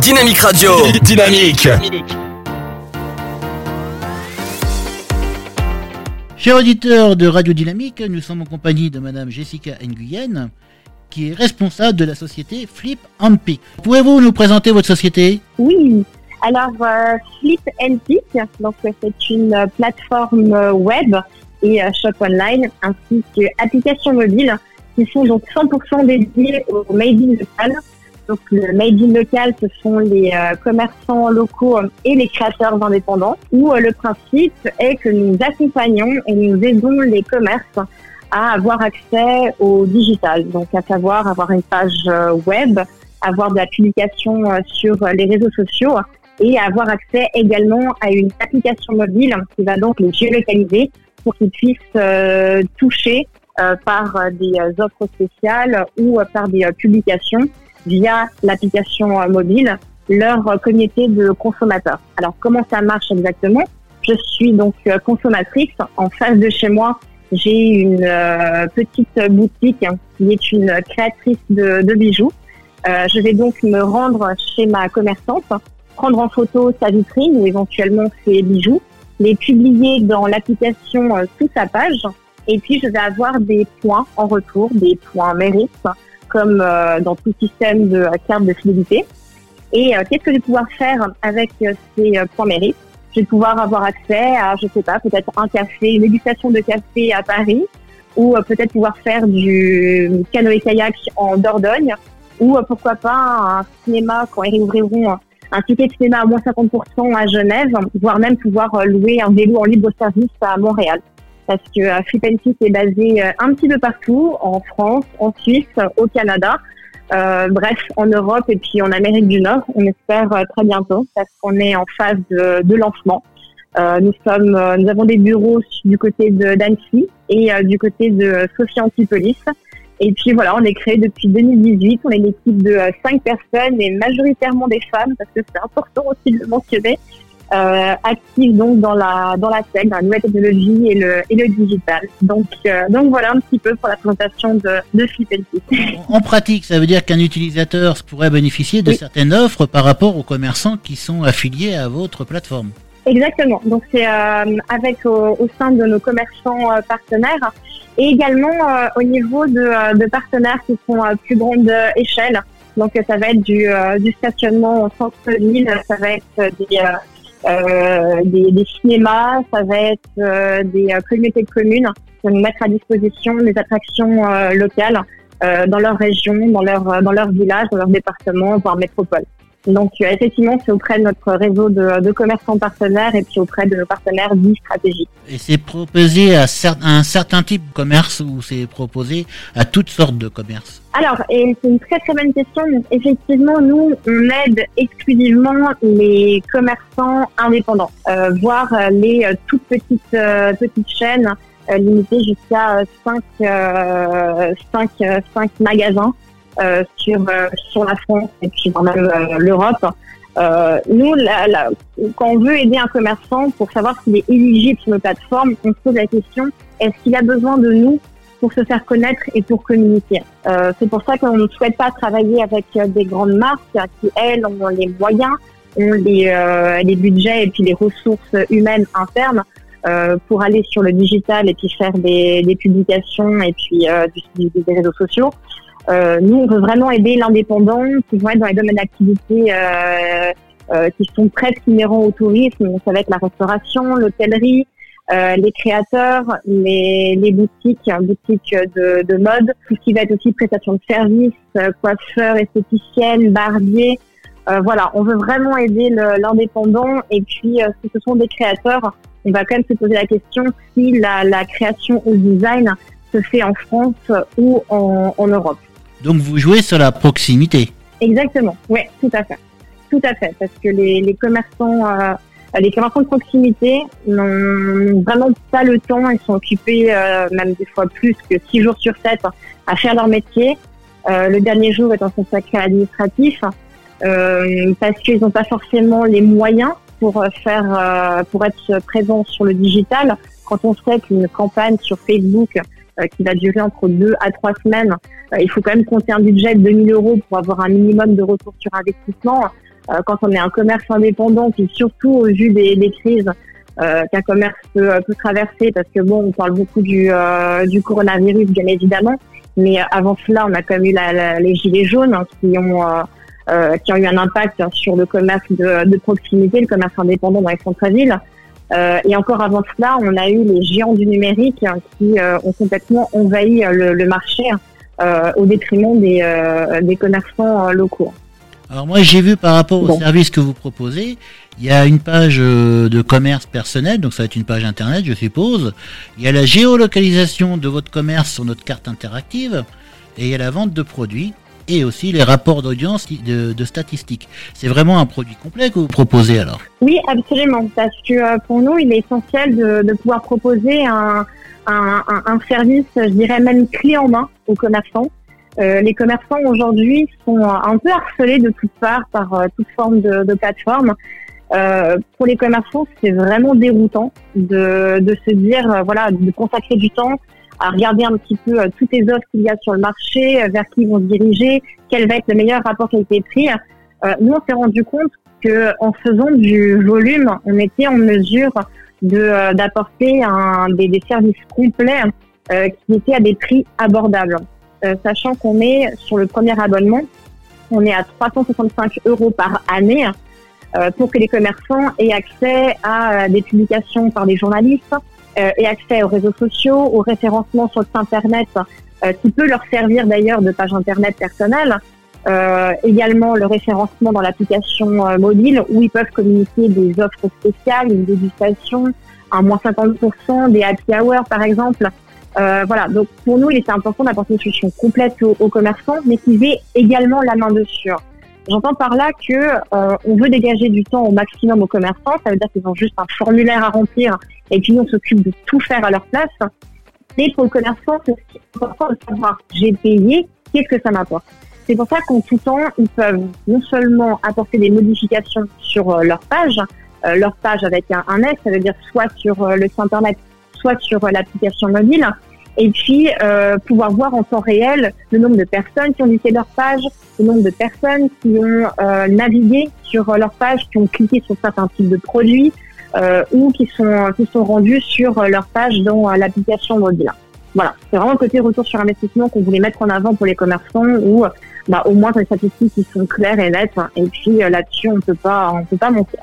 Dynamique Radio. Dynamique. Chers auditeurs de Radio Dynamique, nous sommes en compagnie de Madame Jessica Nguyen, qui est responsable de la société Flip and Pick. Pouvez-vous nous présenter votre société? Oui, alors euh, Flip and Pick, donc c'est une plateforme web et euh, shop online ainsi qu'applications mobiles qui sont donc 100% dédiées au made in local. Donc le made in local, ce sont les euh, commerçants locaux et les créateurs indépendants. Où euh, le principe est que nous accompagnons et nous aidons les commerces à avoir accès au digital, donc à savoir avoir une page euh, web, avoir de la publication euh, sur euh, les réseaux sociaux et avoir accès également à une application mobile qui va donc les géolocaliser pour qu'ils puissent euh, toucher euh, par euh, des euh, offres spéciales ou euh, par des euh, publications via l'application euh, mobile leur euh, communauté de consommateurs. Alors comment ça marche exactement? Je suis donc euh, consommatrice. En face de chez moi, j'ai une petite boutique qui est une créatrice de, bijoux. Je vais donc me rendre chez ma commerçante, prendre en photo sa vitrine ou éventuellement ses bijoux, les publier dans l'application sous sa page, et puis je vais avoir des points en retour, des points mérites, comme euh, dans tout système de euh, carte de fidélité. Et euh, qu'est-ce que je vais pouvoir faire avec ces points mérites? Je vais pouvoir avoir accès à, je sais pas, peut-être un café, une dégustation de café à Paris, ou peut-être pouvoir faire du canoë-kayak en Dordogne, ou pourquoi pas un cinéma quand ils réouvriront un- ticket de cinéma à moins 50% à Genève, voire même pouvoir louer un vélo en libre service à Montréal. Parce que euh, Flip and Pick est basé euh, un petit peu partout, en France, en Suisse, au Canada, euh, bref, en Europe et puis en Amérique du Nord. On espère euh, très bientôt parce qu'on est en phase de, de lancement. Nous sommes, nous avons des bureaux du côté de d'Annecy et du côté de Sophie Antipolis. Et puis voilà, on est créé depuis 2018. On est une équipe de euh, cinq personnes et majoritairement des femmes parce que c'est important aussi de le mentionner. Euh, actives donc dans la dans la tech, dans la nouvelle technologie et le et le digital. Donc euh, donc voilà un petit peu pour la présentation de de Flip and Pick. En pratique, ça veut dire qu'un utilisateur pourrait bénéficier de Oui. certaines offres par rapport aux commerçants qui sont affiliés à votre plateforme. Exactement. Donc c'est euh, avec au, au sein de nos commerçants euh, partenaires et également euh, au niveau de, euh, de partenaires qui sont à plus grande échelle. Donc ça va être du, euh, du stationnement en centre-ville, ça va être euh, des, euh, des, des cinémas, ça va être euh, des euh, communautés de communes vont nous mettre à disposition des attractions euh, locales euh, dans leur région, dans leur, dans leur village, dans leur département, voire métropole. Donc euh, effectivement, c'est auprès de notre réseau de, de commerçants partenaires et puis auprès de nos partenaires dits stratégiques. Et c'est proposé à, cer- à un certain type de commerce ou c'est proposé à toutes sortes de commerces? Alors, et c'est une très très bonne question. Effectivement, nous, on aide exclusivement les commerçants indépendants, euh, voire les euh, toutes petites euh, petites chaînes limitées jusqu'à 5 euh, cinq, euh, cinq magasins sur euh, sur la France et puis voire même euh, l'Europe. Euh, nous, la- la- quand on veut aider un commerçant pour savoir s'il est éligible sur nos plateformes, on se pose la question est-ce qu'il a besoin de nous pour se faire connaître et pour communiquer? Euh, c'est pour ça qu'on ne souhaite pas travailler avec euh, des grandes marques qui, elles, ont les moyens, ont les, euh, les budgets et puis les ressources humaines internes euh, pour aller sur le digital et puis faire des, des publications et puis euh, du- des réseaux sociaux. Euh, nous, on veut vraiment aider l'indépendant qui vont être dans les domaines d'activité euh, euh, qui sont presque inhérents au tourisme. Ça va être la restauration, l'hôtellerie, euh, les créateurs, les, les boutiques, hein, boutiques de, de mode, tout ce qui va être aussi prestation de services, euh, coiffeurs, esthéticiennes, barbiers. Voilà, on veut vraiment aider l'indépendant et puis si ce sont des créateurs, on va quand même se poser la question si la, la création ou le design se fait en France ou en, en Europe. Donc vous jouez sur la proximité. Exactement, oui, tout à fait. Tout à fait, parce que les, commerçants, euh, les commerçants de proximité n'ont vraiment pas le temps, ils sont occupés euh, même des fois plus que six jours sur sept à faire leur métier. Euh, le dernier jour étant consacré à l'administratif, parce qu'ils n'ont pas forcément les moyens pour faire, pour être présents sur le digital. Quand on sait qu'une campagne sur Facebook qui va durer entre deux à trois semaines, euh, il faut quand même compter un budget de 2000 euros pour avoir un minimum de retour sur investissement. quand on est un commerce indépendant, puis surtout au vu des, des crises qu'un commerce peut, peut, traverser, parce que bon, on parle beaucoup du, du coronavirus, bien évidemment, mais avant cela, on a quand même eu la, les gilets jaunes hein, qui ont euh, qui ont eu un impact sur le commerce de, de proximité, le commerce indépendant dans les centres-villes. Euh, et encore avant cela, on a eu les géants du numérique hein, qui euh, ont complètement envahi le, le marché euh, au détriment des, des commerçants locaux. Alors moi j'ai vu par rapport au service que vous proposez, il y a une page de commerce personnel, donc ça va être une page internet je suppose. Il y a la géolocalisation de votre commerce sur notre carte interactive et il y a la vente de produits et aussi les rapports d'audience de, statistiques. C'est vraiment un produit complet que vous proposez alors Oui, absolument, parce que euh, pour nous, il est essentiel de, pouvoir proposer un, service, je dirais même clé en main aux commerçants. Euh, les commerçants aujourd'hui sont un peu harcelés de toutes parts par euh, toute forme de, de plateforme. pour les commerçants, c'est vraiment déroutant de se dire, voilà, de consacrer du temps à regarder un petit peu euh, toutes les offres qu'il y a sur le marché, euh, vers qui ils vont se diriger, quel va être le meilleur rapport qualité-prix. Euh, nous, on s'est rendu compte que en faisant du volume, on était en mesure de d'apporter des, des, services complets qui étaient à des prix abordables. sachant qu'on est sur le premier abonnement, on est à 365 euros par année pour que les commerçants aient accès à des publications par des journalistes, et accès aux réseaux sociaux, au référencement sur le site internet, euh, qui peut leur servir d'ailleurs de page internet personnelle. Euh, également le référencement dans l'application mobile où ils peuvent communiquer des offres spéciales, une dégustation, un moins 50%, des happy hours par exemple. Euh, voilà, donc pour nous, il était important d'apporter une solution complète aux, aux commerçants, mais qu'ils aient également la main dessus. J'entends par là que euh, on veut dégager du temps au maximum aux commerçants. Ça veut dire qu'ils ont juste un formulaire à remplir et puis on s'occupe de tout faire à leur place. Mais pour le commerçant, c'est important de savoir j'ai payé, qu'est-ce que ça m'apporte? C'est pour ça qu'en tout temps, ils peuvent non seulement apporter des modifications sur euh, leur page, euh, leur page avec un, un S, ça veut dire soit sur euh, le site internet, soit sur l'application mobile, et puis euh, pouvoir voir en temps réel le nombre de personnes qui ont visité leur page, le nombre de personnes qui ont euh, navigué sur leur page, qui ont cliqué sur certains types de produits euh, ou qui sont qui sont rendus sur leur page dans l'application mobile. Voilà, c'est vraiment le côté retour sur investissement qu'on voulait mettre en avant pour les commerçants ou bah, au moins des statistiques qui sont claires et nettes. Et puis là-dessus, on peut pas on peut pas mentir.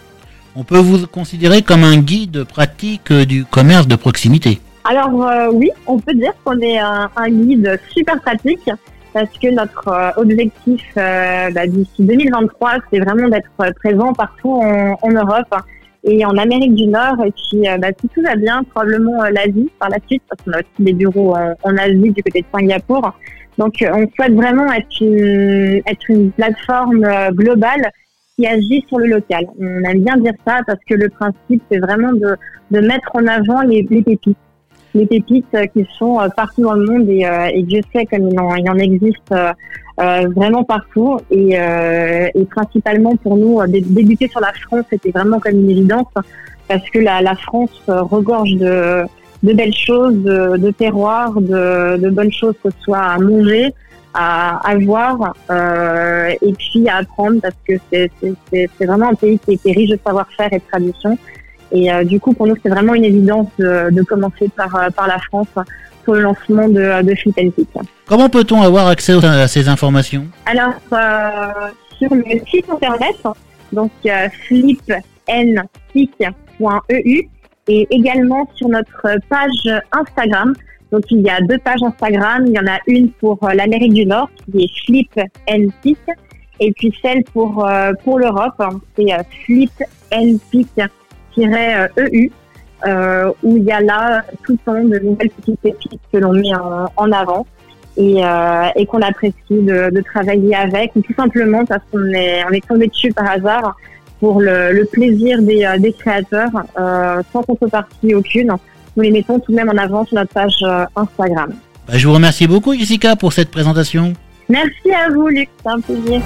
On peut vous considérer comme un guide pratique du commerce de proximité. Alors euh, oui, on peut dire qu'on est un, guide super pratique parce que notre euh, objectif euh, bah, d'ici 2023, c'est vraiment d'être présent partout en, Europe et en Amérique du Nord. Et puis, bah, si tout va bien, probablement l'Asie par la suite, parce qu'on a aussi des bureaux en, Asie du côté de Singapour. Donc, on souhaite vraiment être une, être une plateforme globale qui agit sur le local. On aime bien dire ça parce que le principe, c'est vraiment de, de mettre en avant les, les pépites les pépites qui sont euh, partout dans le monde et, euh, et Dieu sait comme il en, existe euh, vraiment partout et, et, principalement pour nous débuter sur la France c'était vraiment comme une évidence parce que la, la France regorge de, de belles choses, de, de terroirs, de, de, bonnes choses que ce soit à manger, à, à voir euh, et puis à apprendre parce que c'est vraiment un pays qui est riche de savoir-faire et de tradition. Et euh, du coup, pour nous, c'est vraiment une évidence de, commencer par, euh, par la France pour le lancement de, de Flip Comment peut-on avoir accès à ces informations? Alors, euh, sur le site internet, donc flipnpic.eu, et également sur notre page Instagram. Donc, il y a deux pages Instagram. Il y en a une pour l'Amérique du Nord, qui est Flip et puis celle pour, pour l'Europe, c'est Flip EU, e euh, où il y a là tout le temps de nouvelles petites pépites que l'on met en, avant et, euh, et qu'on apprécie de, de, travailler avec, ou tout simplement parce qu'on est, on est tombé dessus par hasard pour le, le plaisir des, euh, des créateurs, euh, sans contrepartie aucune. Nous les mettons tout de même en avant sur notre page Instagram. Bah, je vous remercie beaucoup Jessica pour cette présentation. Merci à vous Luc, c'est un plaisir.